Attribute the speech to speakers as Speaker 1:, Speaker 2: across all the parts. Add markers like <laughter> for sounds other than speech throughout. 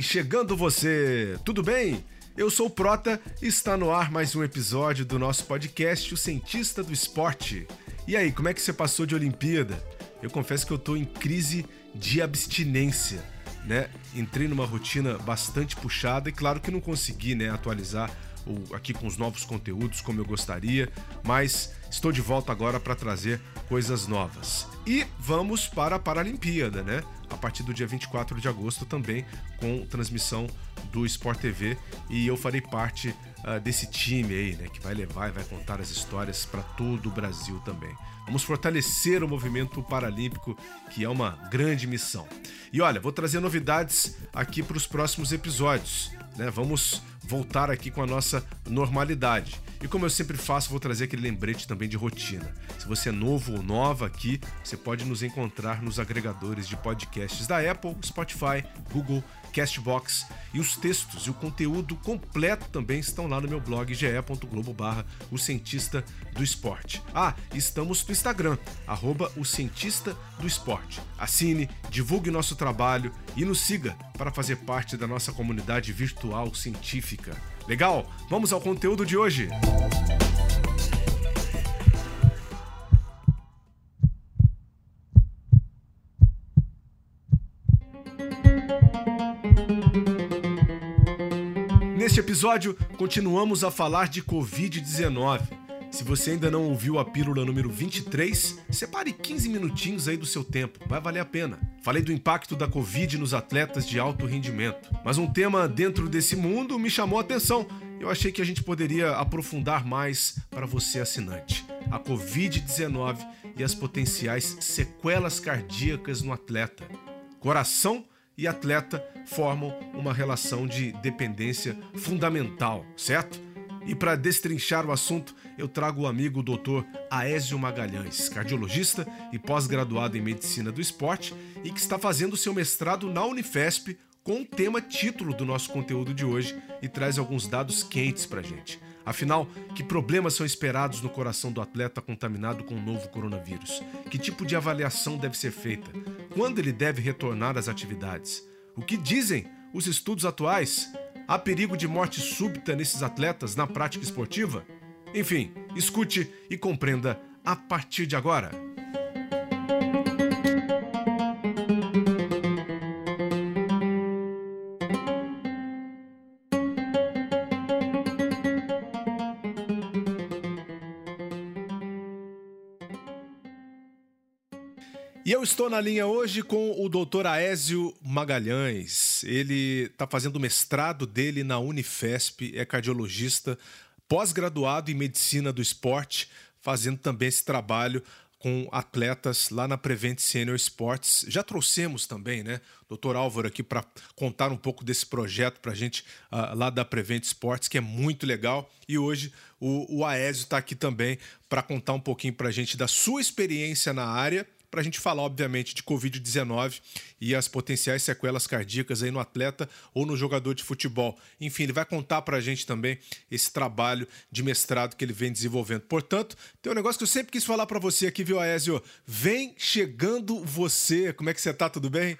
Speaker 1: Chegando você, tudo bem? Eu sou o Prota e está no ar mais um episódio do nosso podcast O Cientista do Esporte. E aí, como é que você passou de Olimpíada? Eu confesso que eu tô em crise de abstinência, né? Entrei numa rotina bastante puxada e claro que não consegui, né, atualizar aqui com os novos conteúdos como eu gostaria, mas estou de volta agora para trazer coisas novas. E vamos para a Paralimpíada, né? A partir do dia 24 de agosto também com transmissão do Sport TV e eu farei parte uh, desse time aí, né, que vai levar e vai contar as histórias para todo o Brasil também. Vamos fortalecer o movimento paralímpico, que é uma grande missão. E olha, vou trazer novidades aqui para os próximos episódios. Né? Vamos voltar aqui com a nossa normalidade. E como eu sempre faço, vou trazer aquele lembrete também de rotina. Se você é novo ou nova aqui, você pode nos encontrar nos agregadores de podcasts da Apple, Spotify, Google, Castbox e os textos e o conteúdo completo também estão lá no meu blog ge.globo barra o cientista do esporte. Ah, estamos no Instagram, arroba o cientista do esporte. Assine, divulgue nosso trabalho e nos siga para fazer parte da nossa comunidade virtual científica. Legal? Vamos ao conteúdo de hoje. Neste episódio, continuamos a falar de Covid-19. Se você ainda não ouviu a pílula número 23, separe 15 minutinhos aí do seu tempo, vai valer a pena. Falei do impacto da Covid nos atletas de alto rendimento, mas um tema dentro desse mundo me chamou a atenção. Eu achei que a gente poderia aprofundar mais para você assinante. A Covid-19 e as potenciais sequelas cardíacas no atleta. Coração e atleta formam uma relação de dependência fundamental, certo? E para destrinchar o assunto, eu trago o amigo Dr. Aésio Magalhães, cardiologista e pós-graduado em medicina do esporte e que está fazendo seu mestrado na Unifesp com o tema título do nosso conteúdo de hoje e traz alguns dados quentes para gente. Afinal, que problemas são esperados no coração do atleta contaminado com o novo coronavírus? Que tipo de avaliação deve ser feita? Quando ele deve retornar às atividades? O que dizem os estudos atuais? Há perigo de morte súbita nesses atletas na prática esportiva? Enfim, escute e compreenda a partir de agora. E eu estou na linha hoje com o Dr. Aésio Magalhães. Ele está fazendo o mestrado dele na Unifesp, é cardiologista, pós-graduado em medicina do esporte, fazendo também esse trabalho com atletas lá na Prevent Senior Sports. Já trouxemos também, né, doutor Álvaro aqui para contar um pouco desse projeto para a gente uh, lá da Prevent Sports, que é muito legal. E hoje o, o Aésio está aqui também para contar um pouquinho para a gente da sua experiência na área para a gente falar, obviamente, de Covid-19 e as potenciais sequelas cardíacas aí no atleta ou no jogador de futebol. Enfim, ele vai contar para a gente também esse trabalho de mestrado que ele vem desenvolvendo. Portanto, tem um negócio que eu sempre quis falar para você aqui, viu, Aésio? Vem chegando você. Como é que você tá? Tudo bem?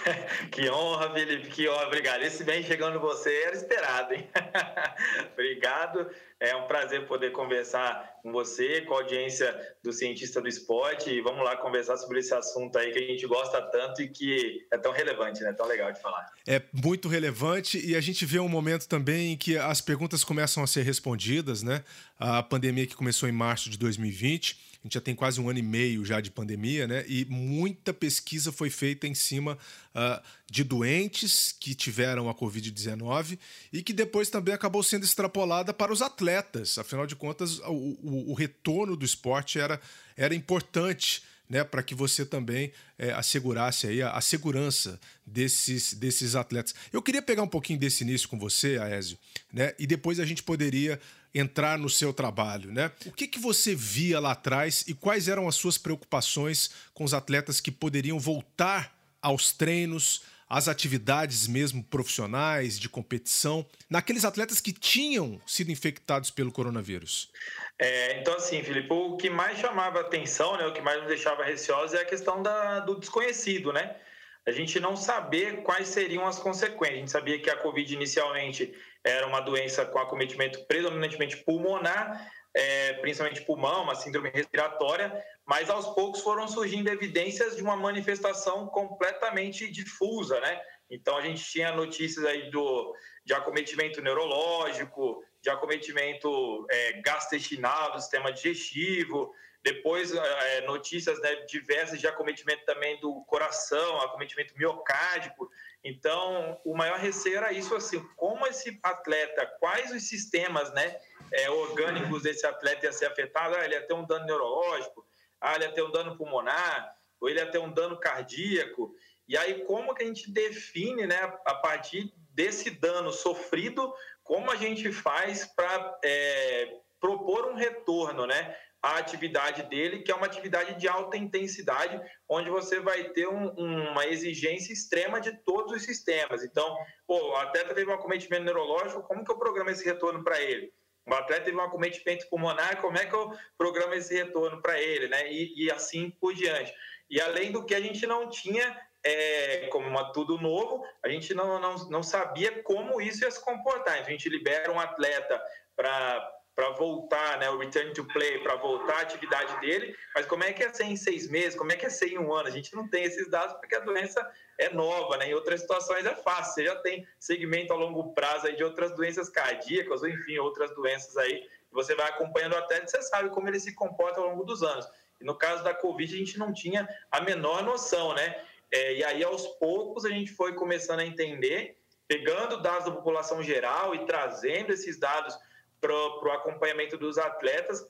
Speaker 1: <laughs>
Speaker 2: que honra, Felipe, que honra, obrigado. Esse bem chegando você era esperado, hein? <laughs> obrigado. É um prazer poder conversar com você, com a audiência do cientista do esporte. E vamos lá conversar sobre esse assunto aí que a gente gosta tanto e que é tão relevante, né? Tão legal de falar.
Speaker 1: É muito relevante e a gente vê um momento também em que as perguntas começam a ser respondidas, né? A pandemia que começou em março de 2020 a gente já tem quase um ano e meio já de pandemia, né? E muita pesquisa foi feita em cima uh, de doentes que tiveram a Covid-19 e que depois também acabou sendo extrapolada para os atletas. Afinal de contas, o, o, o retorno do esporte era, era importante. Né, para que você também é, assegurasse aí a, a, segurança desses, desses atletas. Eu queria pegar um pouquinho desse início com você, Aésio, né, e depois a gente poderia entrar no seu trabalho, né? O que, que você via lá atrás e quais eram as suas preocupações com os atletas que poderiam voltar aos treinos, às atividades mesmo profissionais, de competição, naqueles atletas que tinham sido infectados pelo coronavírus?
Speaker 2: É, então, assim, Felipe, o que mais chamava atenção, né, o que mais nos deixava receosos é a questão da, do desconhecido, né? a gente não saber quais seriam as consequências. A gente sabia que a Covid inicialmente era uma doença com acometimento predominantemente pulmonar, é, principalmente pulmão, uma síndrome respiratória, mas aos poucos foram surgindo evidências de uma manifestação completamente difusa, né? Então a gente tinha notícias aí do, de acometimento neurológico, de acometimento é, gastrointestinal, do sistema digestivo, depois é, notícias né, diversas de acometimento também do coração, acometimento miocárdico. Então, o maior receio era isso, assim, como esse atleta, quais os sistemas né, é, orgânicos desse atleta ia ser afetado? Ah, ele ia ter um dano neurológico, ah, ele ia ter um dano pulmonar, ou ele ia ter um dano cardíaco. E aí, como que a gente define, né, a partir desse dano sofrido, como a gente faz para é, propor um retorno, né? A atividade dele, que é uma atividade de alta intensidade, onde você vai ter um, uma exigência extrema de todos os sistemas. Então, pô, o atleta teve um acometimento neurológico, como que eu programo esse retorno para ele? O atleta teve um acometimento pulmonar, como é que eu programo esse retorno para ele, né? E, e, assim por diante. E além do que a gente não tinha, é, como uma, tudo novo, a gente não, não, não sabia como isso ia se comportar. Então, a gente libera um atleta para para voltar, né, o return to play, para voltar à atividade dele, mas como é que é ser em seis meses, como é que é ser em um ano? A gente não tem esses dados porque a doença é nova, né? Em outras situações é fácil, você já tem segmento a longo prazo aí de outras doenças cardíacas, ou enfim, outras doenças aí, você vai acompanhando até você sabe como ele se comporta ao longo dos anos. E no caso da Covid, a gente não tinha a menor noção, né? É, e aí, aos poucos, a gente foi começando a entender, pegando dados da população geral e trazendo esses dados para o acompanhamento dos atletas,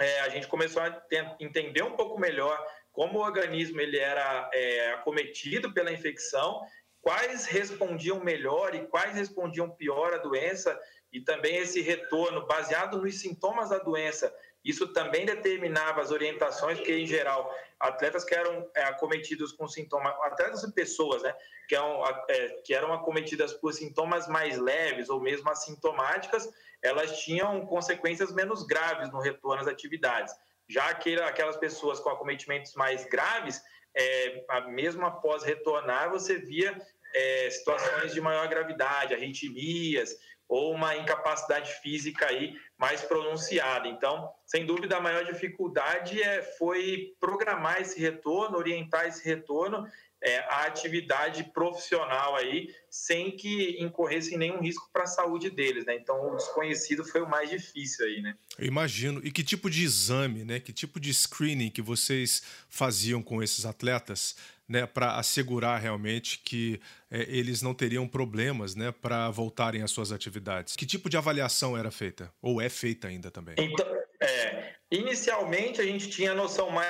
Speaker 2: é, a gente começou a entender um pouco melhor como o organismo ele era é, acometido pela infecção, quais respondiam melhor e quais respondiam pior à doença, e também esse retorno baseado nos sintomas da doença. Isso também determinava as orientações, porque, em geral, atletas que eram é, acometidos com sintomas, atletas e pessoas, né, que eram, é, que eram acometidas por sintomas mais leves ou mesmo assintomáticas, elas tinham consequências menos graves no retorno às atividades. Já que aquelas pessoas com acometimentos mais graves, é, mesmo após retornar, você via é, situações de maior gravidade, arritmias ou uma incapacidade física aí mais pronunciada. Então, sem dúvida, a maior dificuldade é, foi programar esse retorno, orientar esse retorno é, a atividade profissional aí, sem que incorressem nenhum risco para a saúde deles, né? Então, o desconhecido foi o mais difícil aí, né?
Speaker 1: Eu imagino. E que tipo de exame, né? Que tipo de screening que vocês faziam com esses atletas, né? Para assegurar realmente que é, eles não teriam problemas, né? Para voltarem às suas atividades. Que tipo de avaliação era feita? Ou é feita ainda também?
Speaker 2: Então, é, inicialmente a gente tinha noção mais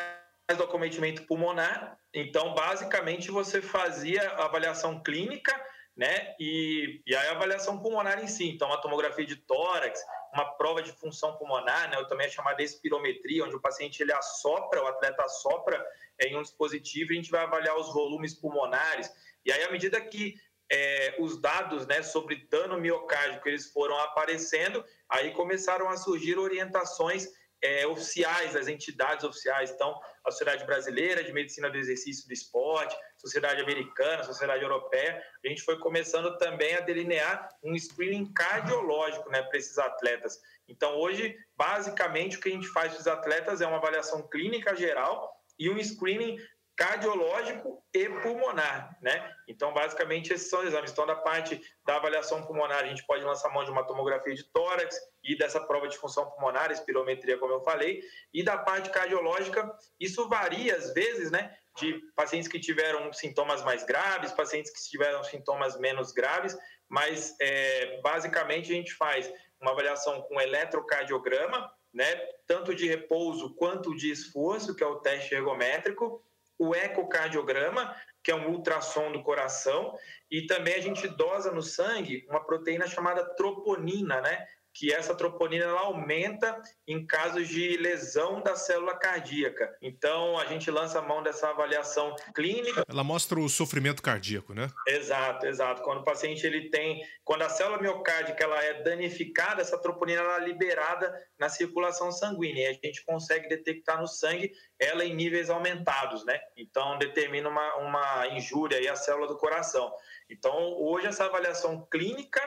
Speaker 2: do acometimento pulmonar. Então, basicamente, você fazia a avaliação clínica, né? E, e a avaliação pulmonar em si. Então, uma tomografia de tórax, uma prova de função pulmonar, né? Também é chamada espirometria, onde o paciente ele assopra, o atleta assopra em um dispositivo e a gente vai avaliar os volumes pulmonares. E aí, à medida que é, os dados né, sobre dano miocárdico eles foram aparecendo, aí começaram a surgir orientações é, oficiais, das entidades oficiais. Então, a Sociedade Brasileira de Medicina do Exercício do Esporte, Sociedade Americana, Sociedade Europeia, a gente foi começando também a delinear um screening cardiológico né, para esses atletas. Então, hoje, basicamente, o que a gente faz para os atletas é uma avaliação clínica geral e um screening cardiológico e pulmonar, né? Então, basicamente, esses são os exames. Então, da parte da avaliação pulmonar, a gente pode lançar mão de uma tomografia de tórax e dessa prova de função pulmonar, espirometria, como eu falei, e da parte cardiológica, isso varia às vezes, né? De pacientes que tiveram sintomas mais graves, pacientes que tiveram sintomas menos graves, mas é, basicamente a gente faz uma avaliação com eletrocardiograma, né? Tanto de repouso quanto de esforço, que é o teste ergométrico, o ecocardiograma, que é um ultrassom do coração, e também a gente dosa no sangue uma proteína chamada troponina, né? Que essa troponina ela aumenta em casos de lesão da célula cardíaca. Então, a gente lança a mão dessa avaliação clínica.
Speaker 1: Ela mostra o sofrimento cardíaco, né?
Speaker 2: Exato, exato. Quando o paciente ele tem, quando a célula miocárdica ela é danificada, essa troponina ela é liberada na circulação sanguínea e a gente consegue detectar no sangue ela em níveis aumentados, né? Então, determina uma, uma injúria aí à célula do coração. Então, hoje essa avaliação clínica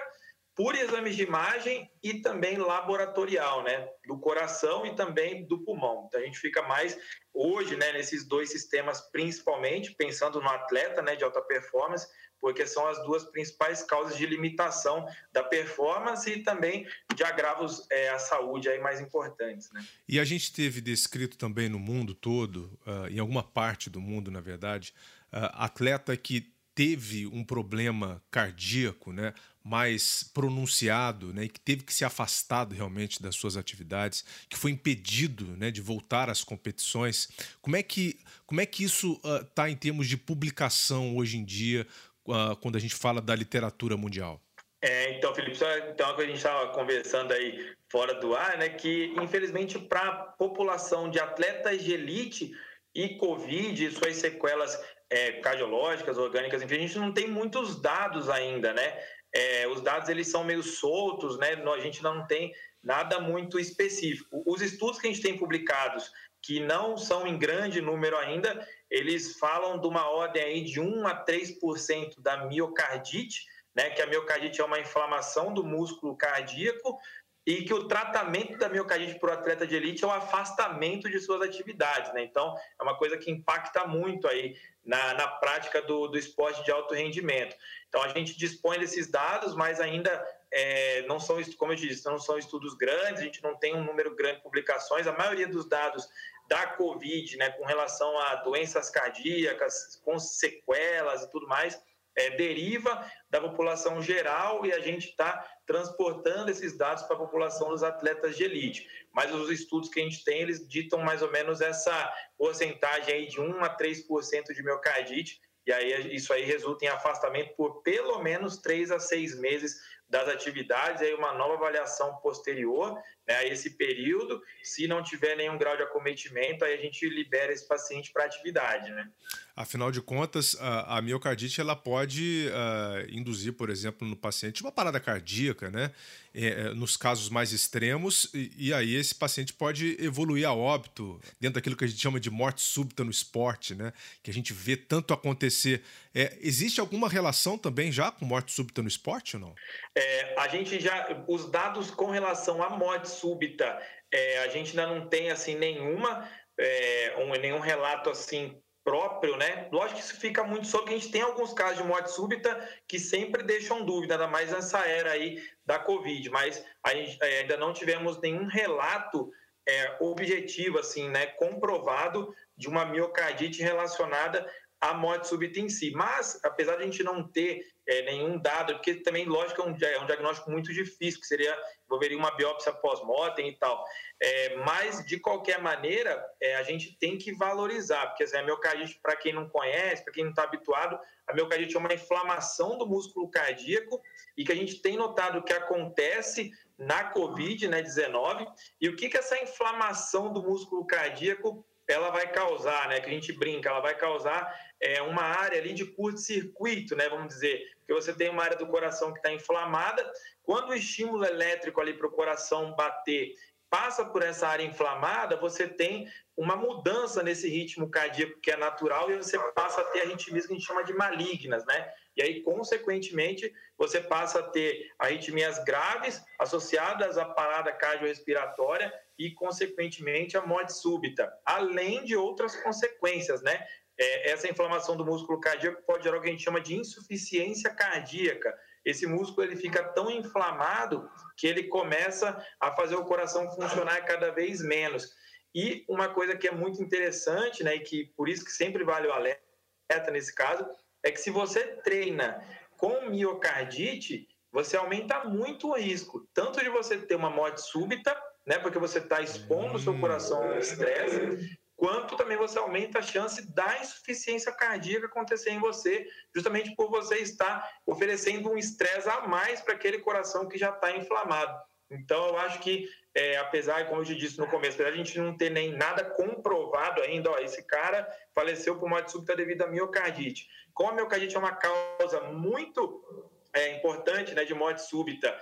Speaker 2: por exames de imagem e também laboratorial, né, do coração e também do pulmão. Então a gente fica mais hoje, né, nesses dois sistemas principalmente, pensando no atleta, né, de alta performance, porque são as duas principais causas de limitação da performance e também de agravos é, à saúde aí mais importantes, né.
Speaker 1: E a gente teve descrito também no mundo todo, uh, em alguma parte do mundo, na verdade, uh, atleta que teve um problema cardíaco, né, mais pronunciado, né, que teve que ser afastado realmente das suas atividades, que foi impedido, né, de voltar às competições. Como é que como é que isso está uh, em termos de publicação hoje em dia, uh, quando a gente fala da literatura mundial?
Speaker 2: É, então, Felipe, só então que a gente estava conversando aí fora do ar, né, que infelizmente para a população de atletas de elite e Covid e suas sequelas é, cardiológicas, orgânicas, enfim, a gente não tem muitos dados ainda, né? É, os dados eles são meio soltos, né? A gente não tem nada muito específico. Os estudos que a gente tem publicados, que não são em grande número ainda, eles falam de uma ordem aí de 1 a 3% da miocardite, né? Que a miocardite é uma inflamação do músculo cardíaco e que o tratamento da miocardite para o atleta de elite é o afastamento de suas atividades, né? Então, é uma coisa que impacta muito aí na, na prática do, do esporte de alto rendimento. Então, a gente dispõe desses dados, mas ainda é, não são, como eu disse, não são estudos grandes, a gente não tem um número grande de publicações. A maioria dos dados da Covid, né, com relação a doenças cardíacas, com sequelas e tudo mais, é, deriva da população geral e a gente está transportando esses dados para a população dos atletas de elite. Mas os estudos que a gente tem, eles ditam mais ou menos essa porcentagem aí de 1 a 3% de miocardite, e aí isso aí resulta em afastamento por pelo menos 3 a 6 meses das atividades, aí uma nova avaliação posterior né, a esse período. Se não tiver nenhum grau de acometimento, aí a gente libera esse paciente para atividade. Né?
Speaker 1: Afinal de contas, a, a miocardite ela pode uh, induzir, por exemplo, no paciente uma parada cardíaca, né? É, é, nos casos mais extremos, e, e, aí esse paciente pode evoluir a óbito, dentro daquilo que a gente chama de morte súbita no esporte, né? Que a gente vê tanto acontecer. É, existe alguma relação também já com morte súbita no esporte ou não?
Speaker 2: É, a gente já. Os dados com relação à morte súbita, é, a gente ainda não tem assim nenhuma. É, um, nenhum relato assim próprio, né? Lógico que isso fica muito sobre que a gente tem alguns casos de morte súbita que sempre deixam dúvida, ainda mais nessa era aí da Covid, mas gente, é, ainda não tivemos nenhum relato é, objetivo, assim, né, comprovado de uma miocardite relacionada à morte súbita em si. Mas, apesar de a gente não ter é, nenhum dado, porque também, lógico, é um, é um diagnóstico muito difícil, que seria envolveria uma biópsia pós-mortem e tal. É, mas, de qualquer maneira, é, a gente tem que valorizar, porque assim, a miocardite, para quem não conhece, para quem não está habituado, a miocardite é uma inflamação do músculo cardíaco e que a gente tem notado que acontece na COVID-19. Né, e o que, que essa inflamação do músculo cardíaco ela vai causar, né? Que a gente brinca, ela vai causar é, uma área ali de curto-circuito, né? Vamos dizer, que você tem uma área do coração que está inflamada. Quando o estímulo elétrico ali para o coração bater passa por essa área inflamada, você tem uma mudança nesse ritmo cardíaco que é natural e você passa a ter arritmias que a gente chama de malignas, né? E aí, consequentemente, você passa a ter arritmias graves associadas à parada cardiorrespiratória e, consequentemente, a morte súbita, além de outras consequências, né? É, essa inflamação do músculo cardíaco pode gerar o que a gente chama de insuficiência cardíaca. Esse músculo ele fica tão inflamado que ele começa a fazer o coração funcionar cada vez menos. E uma coisa que é muito interessante, né, e que por isso que sempre vale o alerta nesse caso, é que se você treina com miocardite, você aumenta muito o risco, tanto de você ter uma morte súbita, né, porque você está expondo o seu coração ao estresse, quanto também você aumenta a chance da insuficiência cardíaca acontecer em você, justamente por você estar oferecendo um estresse a mais para aquele coração que já está inflamado. Então, eu acho que, é, apesar, como eu te disse no começo, a gente não ter nem nada comprovado ainda, ó, esse cara faleceu por morte súbita devido a miocardite. Como a miocardite é uma causa muito é, importante né, de morte súbita,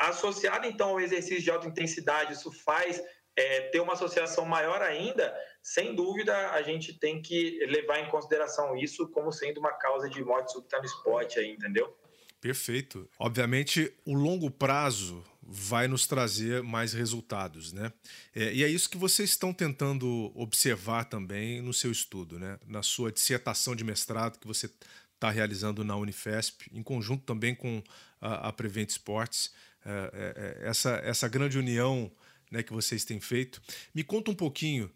Speaker 2: associada então ao exercício de alta intensidade, isso faz é, ter uma associação maior ainda, sem dúvida a gente tem que levar em consideração isso como sendo uma causa de morte súbita no esporte aí, entendeu?
Speaker 1: Perfeito. Obviamente, o longo prazo vai nos trazer mais resultados, né? É, e é isso que vocês estão tentando observar também no seu estudo, né? Na sua dissertação de mestrado que você está realizando na Unifesp, em conjunto também com a, a Prevent Sports, essa, essa grande união né, que vocês têm feito. Me conta um pouquinho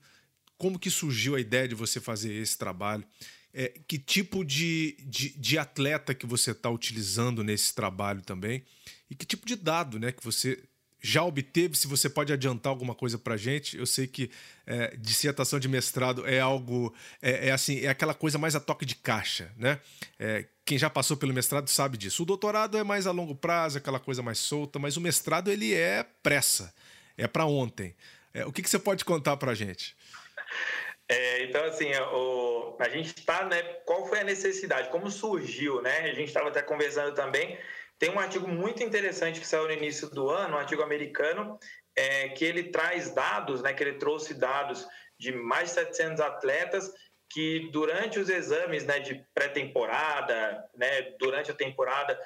Speaker 1: como que surgiu a ideia de você fazer esse trabalho, é, que tipo de, de, de atleta que você está utilizando nesse trabalho também e que tipo de dado né, que você já obteve, se você pode adiantar alguma coisa para gente. Eu sei que é, dissertação de mestrado é algo, é, é, assim, é aquela coisa mais a toque de caixa, né? É, quem já passou pelo mestrado sabe disso. O doutorado é mais a longo prazo, aquela coisa mais solta, mas o mestrado ele é pressa, é para ontem. É, o que, que você pode contar para gente?
Speaker 2: É, então, assim, o, a gente está, né? Qual foi a necessidade? Como surgiu, né? A gente estava até conversando também. Tem um artigo muito interessante que saiu no início do ano, um artigo americano, é, que ele traz dados, né? Que ele trouxe dados de mais de 700 atletas que durante os exames, né? De pré-temporada, né? Durante a temporada,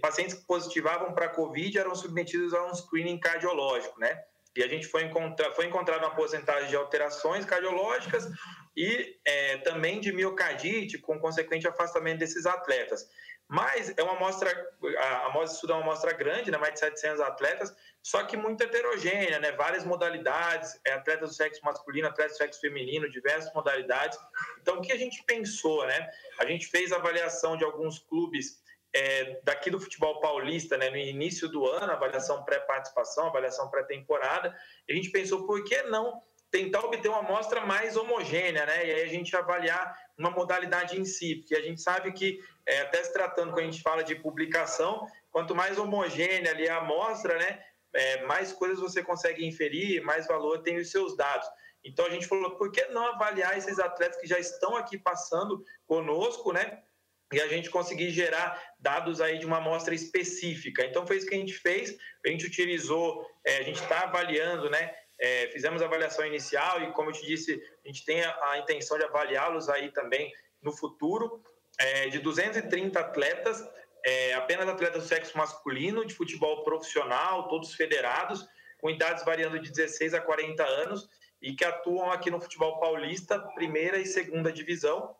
Speaker 2: pacientes que positivavam para COVID eram submetidos a um screening cardiológico, né? E a gente foi encontrar, foi encontrado uma porcentagem de alterações cardiológicas e é, também de miocardite, com consequente afastamento desses atletas. Mas é uma amostra, a amostra estuda é uma amostra grande, né, mais de 700 atletas, só que muito heterogênea, né, várias modalidades, é, atletas do sexo masculino, atletas do sexo feminino, diversas modalidades. Então, o que a gente pensou, né? A gente fez avaliação de alguns clubes é, daqui do futebol paulista, né, no início do ano, avaliação pré-participação, avaliação pré-temporada, a gente pensou, por que não tentar obter uma amostra mais homogênea, né? E aí a gente avaliar uma modalidade em si, porque a gente sabe que, é, até se tratando, quando a gente fala de publicação, quanto mais homogênea ali a amostra, né? É, mais coisas você consegue inferir, mais valor tem os seus dados. Então a gente falou, por que não avaliar esses atletas que já estão aqui passando conosco, né? E a gente conseguir gerar dados aí de uma amostra específica. Então foi isso que a gente fez. A gente utilizou, é, a gente está avaliando, né? É, fizemos a avaliação inicial e, como eu te disse, a gente tem a, a intenção de avaliá-los aí também no futuro. É, de 230 atletas, é, apenas atletas do sexo masculino, de futebol profissional, todos federados, com idades variando de 16 a 40 anos e que atuam aqui no futebol paulista, primeira e segunda divisão.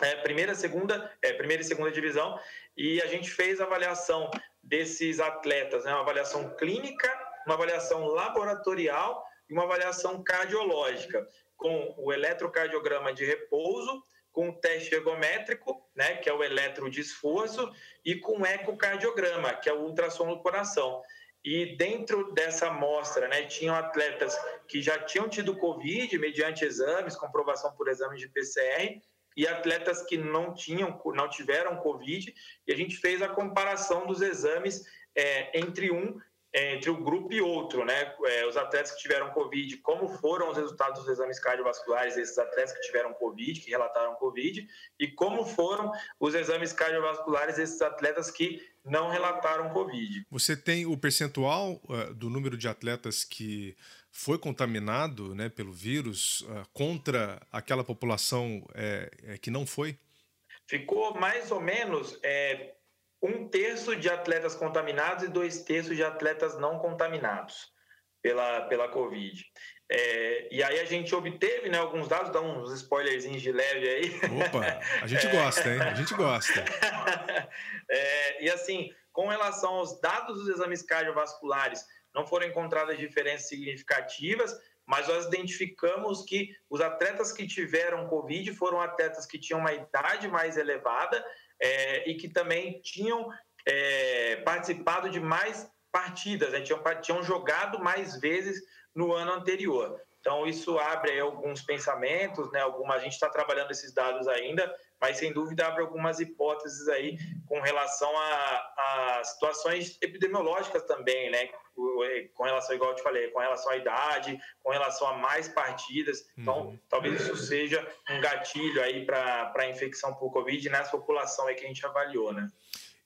Speaker 2: É, primeira, segunda, é, primeira e segunda divisão, e a gente fez a avaliação desses atletas, né, uma avaliação clínica, uma avaliação laboratorial e uma avaliação cardiológica, com o eletrocardiograma de repouso, com o teste ergométrico, né, que é o eletro de esforço, e com o ecocardiograma, que é o ultrassom do coração. E dentro dessa amostra, né, tinham atletas que já tinham tido Covid mediante exames, comprovação por exames de PCR, e atletas que não tinham, não tiveram Covid, e a gente fez a comparação dos exames é, entre um entre um grupo e outro, né? É, os atletas que tiveram Covid, como foram os resultados dos exames cardiovasculares desses atletas que tiveram Covid, que relataram Covid, e como foram os exames cardiovasculares desses atletas que não relataram Covid.
Speaker 1: Você tem o percentual uh, do número de atletas que foi contaminado né, pelo vírus uh, contra aquela população uh, que não foi?
Speaker 2: Ficou mais ou menos é, um terço de atletas contaminados e dois terços de atletas não contaminados pela, pela Covid. É, e aí a gente obteve né, alguns dados, dá uns spoilerzinhos de leve aí.
Speaker 1: Opa, a gente é... gosta, hein? A gente gosta. <laughs>
Speaker 2: É, e assim, com relação aos dados dos exames cardiovasculares, não foram encontradas diferenças significativas, mas nós identificamos que os atletas que tiveram Covid foram atletas que tinham uma idade mais elevada é, e que também tinham é, participado de mais partidas, né? tinham, tinham jogado mais vezes no ano anterior. Então, isso abre alguns pensamentos, né? Alguma, a gente está trabalhando esses dados ainda, mas sem dúvida abre algumas hipóteses aí com relação a, a situações epidemiológicas também, né? Com relação, igual eu te falei, com relação à idade, com relação a mais partidas. Então, uhum. talvez isso seja um gatilho aí para a infecção por Covid nessa população aí que a gente avaliou, né?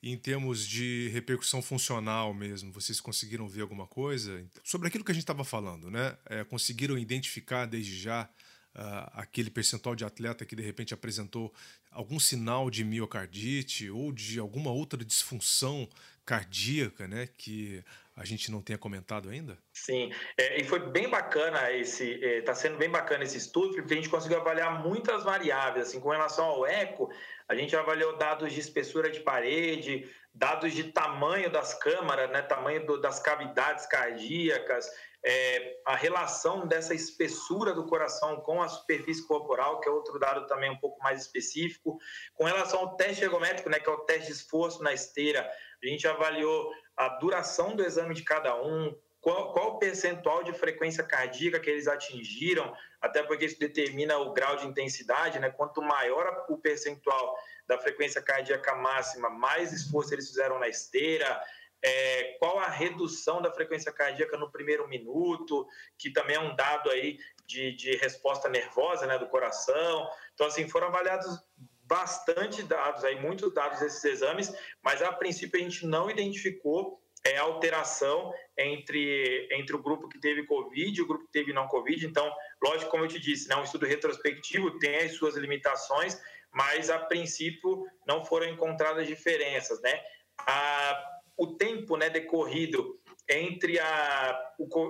Speaker 1: em termos de repercussão funcional mesmo, vocês conseguiram ver alguma coisa sobre aquilo que a gente estava falando, né? É, conseguiram identificar desde já uh, aquele percentual de atleta que de repente apresentou algum sinal de miocardite ou de alguma outra disfunção cardíaca, né? Que a gente não tenha comentado ainda?
Speaker 2: Sim, é, e foi bem bacana esse, está é, sendo bem bacana esse estudo, porque a gente conseguiu avaliar muitas variáveis, assim, com relação ao eco, a gente avaliou dados de espessura de parede, dados de tamanho das câmaras, né, tamanho do, das cavidades cardíacas, é, a relação dessa espessura do coração com a superfície corporal, que é outro dado também um pouco mais específico. Com relação ao teste ergométrico, né, que é o teste de esforço na esteira, a gente avaliou a duração do exame de cada um, qual, qual o percentual de frequência cardíaca que eles atingiram, até porque isso determina o grau de intensidade, né? Quanto maior o percentual da frequência cardíaca máxima, mais esforço eles fizeram na esteira, é, qual a redução da frequência cardíaca no primeiro minuto, que também é um dado aí de, de resposta nervosa né, do coração. Então, assim, foram avaliados bastante dados, aí, muitos dados desses exames, mas a princípio a gente não identificou é, alteração entre, entre o grupo que teve Covid e o grupo que teve não Covid. Então, lógico, como eu te disse, né, um estudo retrospectivo tem as suas limitações, mas a princípio não foram encontradas diferenças, né? A, o tempo né, decorrido entre a,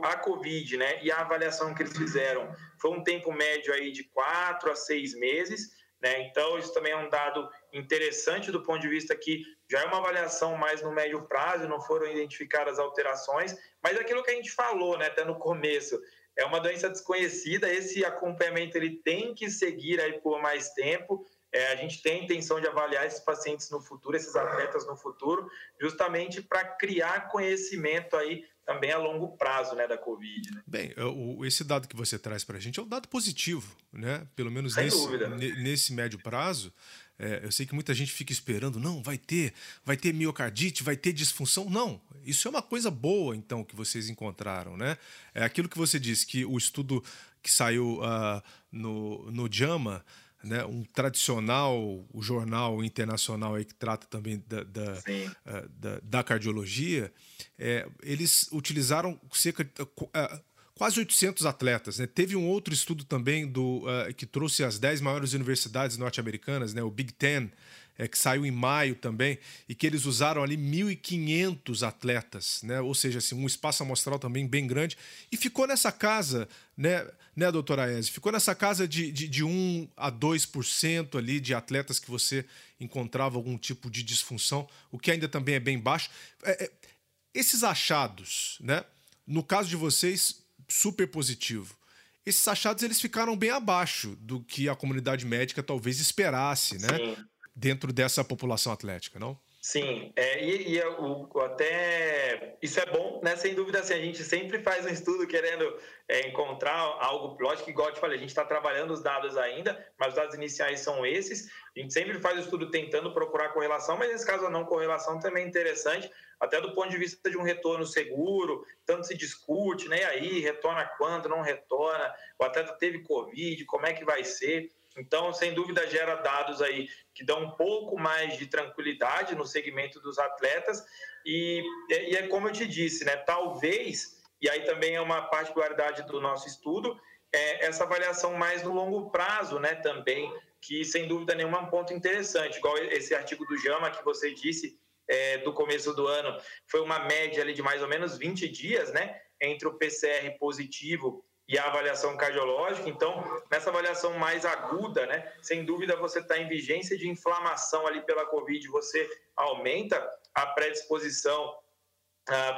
Speaker 2: a Covid né, e a avaliação que eles fizeram foi um tempo médio aí de quatro a seis meses. Né? Então, isso também é um dado interessante do ponto de vista que já é uma avaliação mais no médio prazo, não foram identificadas alterações, mas aquilo que a gente falou né, até no começo, é uma doença desconhecida, esse acompanhamento ele tem que seguir aí por mais tempo, é, a gente tem a intenção de avaliar esses pacientes no futuro, esses atletas no futuro, justamente para criar conhecimento aí também a longo prazo né, da Covid. Né?
Speaker 1: Bem, o, esse dado que você traz para a gente é um dado positivo, né? pelo menos nesse, nesse médio prazo. É, eu sei que muita gente fica esperando, não, vai ter, vai ter miocardite, vai ter disfunção. Não, isso é uma coisa boa, então, que vocês encontraram, né? É aquilo que você disse, que o estudo que saiu uh, no, no JAMA né, um tradicional o jornal internacional aí que trata também da, da, uh, da, da cardiologia, é, eles utilizaram cerca de uh, quase 800 atletas. Né? Teve um outro estudo também do, uh, que trouxe as 10 maiores universidades norte-americanas, né, o Big Ten, é, que saiu em maio também, e que eles usaram ali 1.500 atletas, né? ou seja, assim, um espaço amostral também bem grande, e ficou nessa casa, né, né doutora Aese? Ficou nessa casa de, de, de 1 a 2% ali de atletas que você encontrava algum tipo de disfunção, o que ainda também é bem baixo. É, é, esses achados, né? no caso de vocês, super positivo esses achados eles ficaram bem abaixo do que a comunidade médica talvez esperasse, né? Sim dentro dessa população atlética, não?
Speaker 2: Sim, é, e, e é o, até isso é bom, né? Sem dúvida, assim, a gente sempre faz um estudo querendo é, encontrar algo, lógico que igual eu te falei, a gente está trabalhando os dados ainda, mas os dados iniciais são esses. A gente sempre faz o estudo tentando procurar correlação, mas nesse caso a não correlação também é interessante, até do ponto de vista de um retorno seguro, tanto se discute, né? E aí, retorna quando, não retorna, o atleta teve Covid, como é que vai ser? Então, sem dúvida, gera dados aí que dão um pouco mais de tranquilidade no segmento dos atletas. E, e é como eu te disse, né? Talvez, e aí também é uma particularidade do nosso estudo, é essa avaliação mais no longo prazo, né? Também, que sem dúvida nenhuma é um ponto interessante, igual esse artigo do JAMA que você disse. É, do começo do ano foi uma média ali de mais ou menos 20 dias, né, entre o PCR positivo e a avaliação cardiológica. Então, nessa avaliação mais aguda, né, sem dúvida você está em vigência de inflamação ali pela Covid, você aumenta a predisposição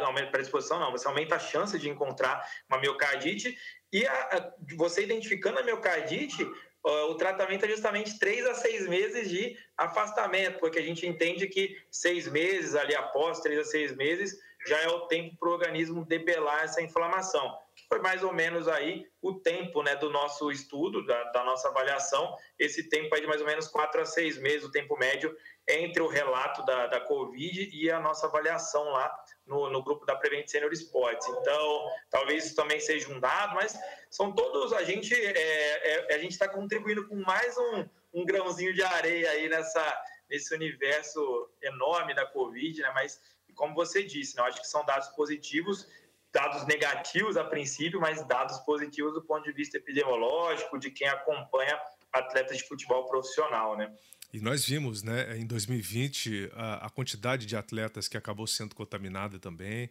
Speaker 2: aumenta a predisposição, não, você aumenta a chance de encontrar uma miocardite e a, a, você identificando a miocardite, o tratamento é justamente três a seis meses de afastamento, porque a gente entende que seis meses ali após três a seis meses já é o tempo para o organismo debelar essa inflamação foi mais ou menos aí o tempo né, do nosso estudo, da, da nossa avaliação, esse tempo aí de mais ou menos quatro a seis meses, o tempo médio entre o relato da, da Covid e a nossa avaliação lá no, no grupo da Prevent Senior Sports. Então, talvez isso também seja um dado, mas são todos, a gente é, é, a gente está contribuindo com mais um, um grãozinho de areia aí nessa, nesse universo enorme da Covid, né? Mas, como você disse, né? eu acho que são dados positivos dados negativos a princípio, mas dados positivos do ponto de vista epidemiológico, de quem acompanha atletas de futebol profissional, né?
Speaker 1: E nós vimos, né, em 2020, a, a quantidade de atletas que acabou sendo contaminada também.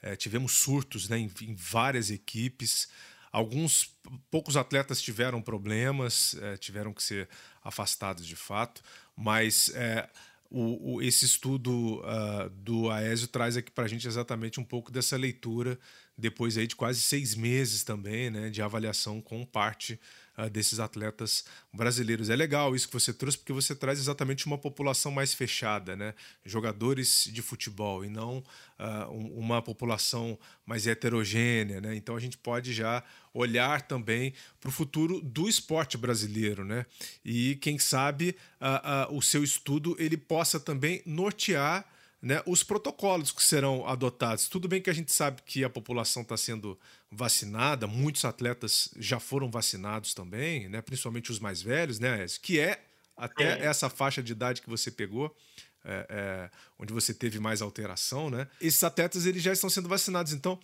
Speaker 1: É, tivemos surtos né, em, em, várias equipes. Alguns poucos atletas tiveram problemas, é, tiveram que ser afastados de fato, mas é, o, o, esse estudo uh, do Aésio traz aqui para a gente exatamente um pouco dessa leitura, depois aí de quase seis meses também, né, de avaliação com parte uh, desses atletas brasileiros. É legal isso que você trouxe, porque você traz exatamente uma população mais fechada, né? jogadores de futebol, e não uh, uma população mais heterogênea. Né? Então a gente pode já olhar também para o futuro do esporte brasileiro. Né? E quem sabe uh, o seu estudo ele possa também nortear né, os protocolos que serão adotados. Tudo bem que a gente sabe que a população está sendo vacinada, muitos atletas já foram vacinados também, né, principalmente os mais velhos, né, que é até é. essa faixa de idade que você pegou. É, é, onde você teve mais alteração, né? Esses atletas eles já estão sendo vacinados, então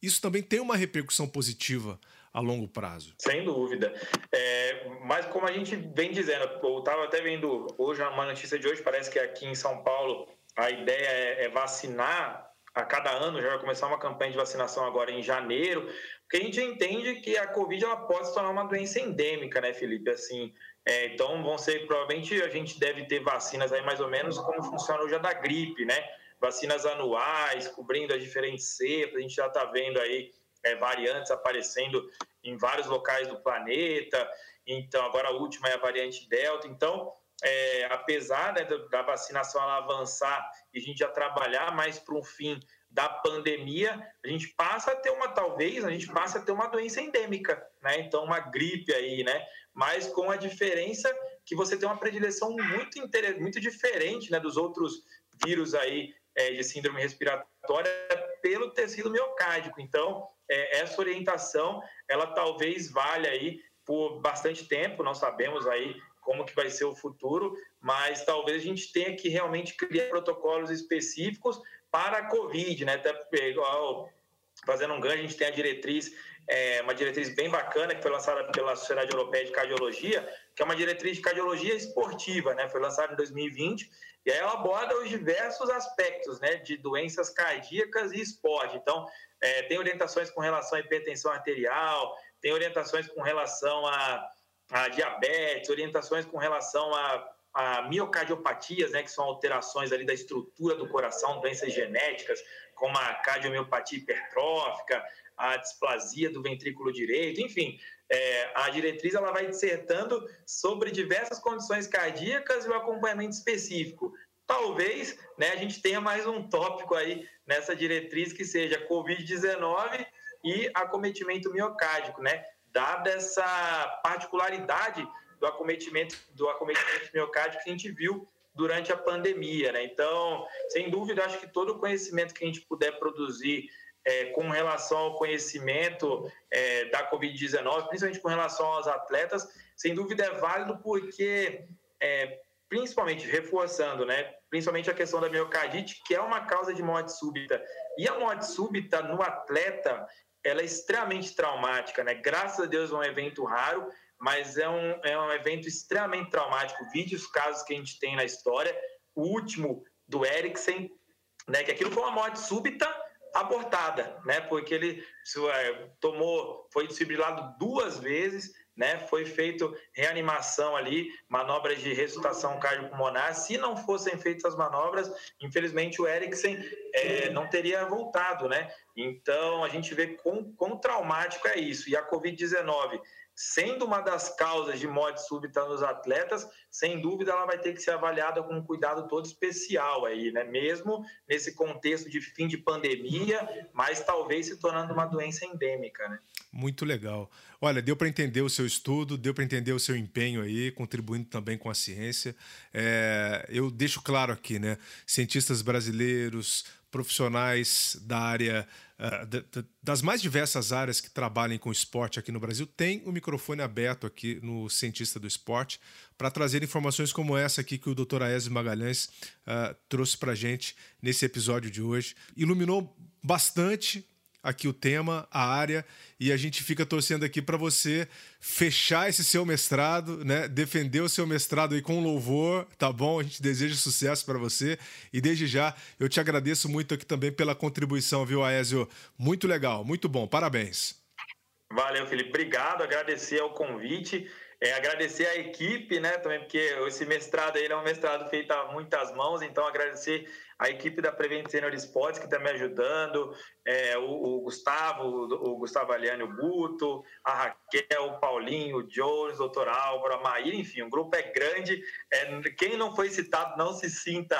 Speaker 1: isso também tem uma repercussão positiva a longo prazo.
Speaker 2: Sem dúvida. É, mas como a gente vem dizendo, eu estava até vendo hoje uma notícia de hoje, parece que aqui em São Paulo a ideia é, é vacinar a cada ano, já vai começar uma campanha de vacinação agora em janeiro, porque a gente entende que a Covid ela pode se tornar uma doença endêmica, né, Felipe? Assim, é, então vão ser, provavelmente a gente deve ter vacinas aí mais ou menos como funciona hoje a da gripe, né? Vacinas anuais, cobrindo as diferentes cepas, a gente já está vendo aí é, variantes aparecendo em vários locais do planeta, então agora a última é a variante Delta, então é, apesar né, da vacinação avançar e a gente já trabalhar mais para um fim da pandemia, a gente passa a ter uma, talvez, a gente passa a ter uma doença endêmica, né? Então, uma gripe aí, né? Mas com a diferença que você tem uma predileção muito, muito diferente né, dos outros vírus aí é, de síndrome respiratória pelo tecido miocárdico. Então, é, essa orientação, ela talvez valha aí por bastante tempo, nós sabemos aí como que vai ser o futuro, mas talvez a gente tenha que realmente criar protocolos específicos para a Covid, né? Até igual, fazendo um ganho, a gente tem a diretriz, é, uma diretriz bem bacana que foi lançada pela Sociedade Europeia de Cardiologia, que é uma diretriz de cardiologia esportiva, né? Foi lançada em 2020 e aí ela aborda os diversos aspectos, né, de doenças cardíacas e esporte. Então, é, tem orientações com relação à hipertensão arterial, tem orientações com relação a a diabetes, orientações com relação a, a miocardiopatias, né, que são alterações ali da estrutura do coração, doenças genéticas, como a cardiomiopatia hipertrófica, a displasia do ventrículo direito, enfim, é, a diretriz ela vai dissertando sobre diversas condições cardíacas e o acompanhamento específico. Talvez né, a gente tenha mais um tópico aí nessa diretriz que seja Covid-19 e acometimento miocárdico, né? Dada essa particularidade do acometimento, do acometimento miocárdico que a gente viu durante a pandemia. Né? Então, sem dúvida, acho que todo o conhecimento que a gente puder produzir é, com relação ao conhecimento é, da Covid-19, principalmente com relação aos atletas, sem dúvida é válido porque, é, principalmente reforçando, né, principalmente a questão da miocardite, que é uma causa de morte súbita. E a morte súbita no atleta, ela é extremamente traumática, né? Graças a Deus é um evento raro, mas é um, é um evento extremamente traumático. Vide os casos que a gente tem na história. O último do Eriksen, né? Que aquilo foi uma morte súbita abortada, né? Porque ele tomou, foi desfibrilado duas vezes, né? Foi feito reanimação ali, manobras de ressuscitação cardiopulmonar. Se não fossem feitas as manobras, infelizmente o Eriksen é, não teria voltado, né? Então a gente vê quão, quão traumático é isso. E a Covid-19 sendo uma das causas de morte súbita nos atletas, sem dúvida ela vai ter que ser avaliada com um cuidado todo especial aí, né? Mesmo nesse contexto de fim de pandemia, mas talvez se tornando uma doença endêmica, né?
Speaker 1: Muito legal. Olha, deu para entender o seu estudo, deu para entender o seu empenho aí, contribuindo também com a ciência. É, eu deixo claro aqui, né? Cientistas brasileiros, profissionais da área, uh, das mais diversas áreas que trabalhem com esporte aqui no Brasil, têm o microfone aberto aqui no Cientista do Esporte para trazer informações como essa aqui que o Dr. Aésio Magalhães uh, trouxe para gente nesse episódio de hoje. Iluminou bastante aqui o tema, a área, e a gente fica torcendo aqui para você fechar esse seu mestrado, né? Defender o seu mestrado aí com louvor, tá bom? A gente deseja sucesso para você e desde já eu te agradeço muito aqui também pela contribuição, viu, Aésio? Muito legal, muito bom. Parabéns.
Speaker 2: Valeu, Felipe. Obrigado, agradecer ao convite. É, agradecer a equipe, né, também, porque esse mestrado aí é um mestrado feito a muitas mãos, então agradecer a equipe da Prevent Senior Sports que está me ajudando, é, o, o, Gustavo, o, o Gustavo Aliane, o Guto, a Raquel, o Paulinho, o Jones, o doutor Álvaro, a Maíra, enfim, o grupo é grande. É, quem não foi citado, não se sinta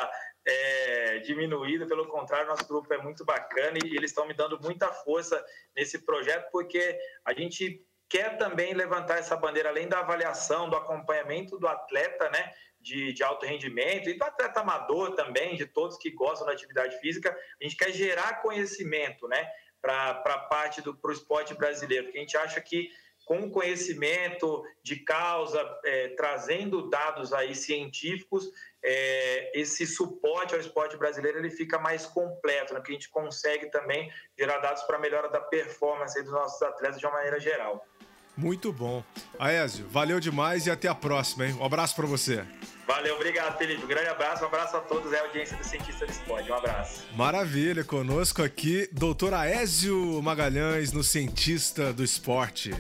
Speaker 2: é, diminuído, pelo contrário, nosso grupo é muito bacana e eles estão me dando muita força nesse projeto, porque a gente quer também levantar essa bandeira, além da avaliação, do acompanhamento do atleta, né, de, de alto rendimento, e do atleta amador também, de todos que gostam da atividade física, a gente quer gerar conhecimento, né, para a parte do pro esporte brasileiro, porque a gente acha que com conhecimento de causa, é, trazendo dados aí científicos, é, esse suporte ao esporte brasileiro ele fica mais completo, né? porque a gente consegue também gerar dados para melhora da performance dos nossos atletas de uma maneira geral.
Speaker 1: Muito bom. Aézio, valeu demais e até a próxima, hein? Um abraço para você.
Speaker 2: Valeu, obrigado, Felipe. Um grande abraço, um abraço a todos, é a audiência do Cientista do Esporte. Um abraço.
Speaker 1: Maravilha, conosco aqui, doutor Aézio Magalhães, no Cientista do Esporte.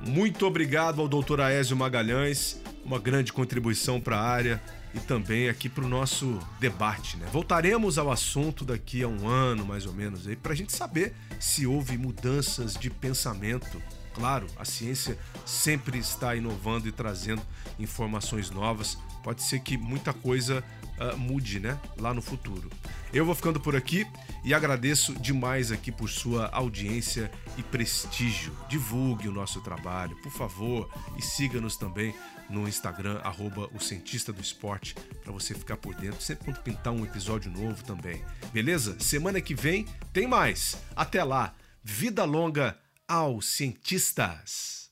Speaker 1: Muito obrigado ao doutor Aézio Magalhães, uma grande contribuição para a área e também aqui para o nosso debate. Né? Voltaremos ao assunto daqui a um ano, mais ou menos, para a gente saber se houve mudanças de pensamento. Claro, a ciência sempre está inovando e trazendo informações novas. Pode ser que muita coisa uh, mude, né? Lá no futuro. Eu vou ficando por aqui e agradeço demais aqui por sua audiência e prestígio. Divulgue o nosso trabalho, por favor, e siga-nos também no Instagram, arroba o Cientista do Esporte, para você ficar por dentro, sempre quando pintar um episódio novo também. Beleza? Semana que vem tem mais. Até lá, vida longa aos cientistas!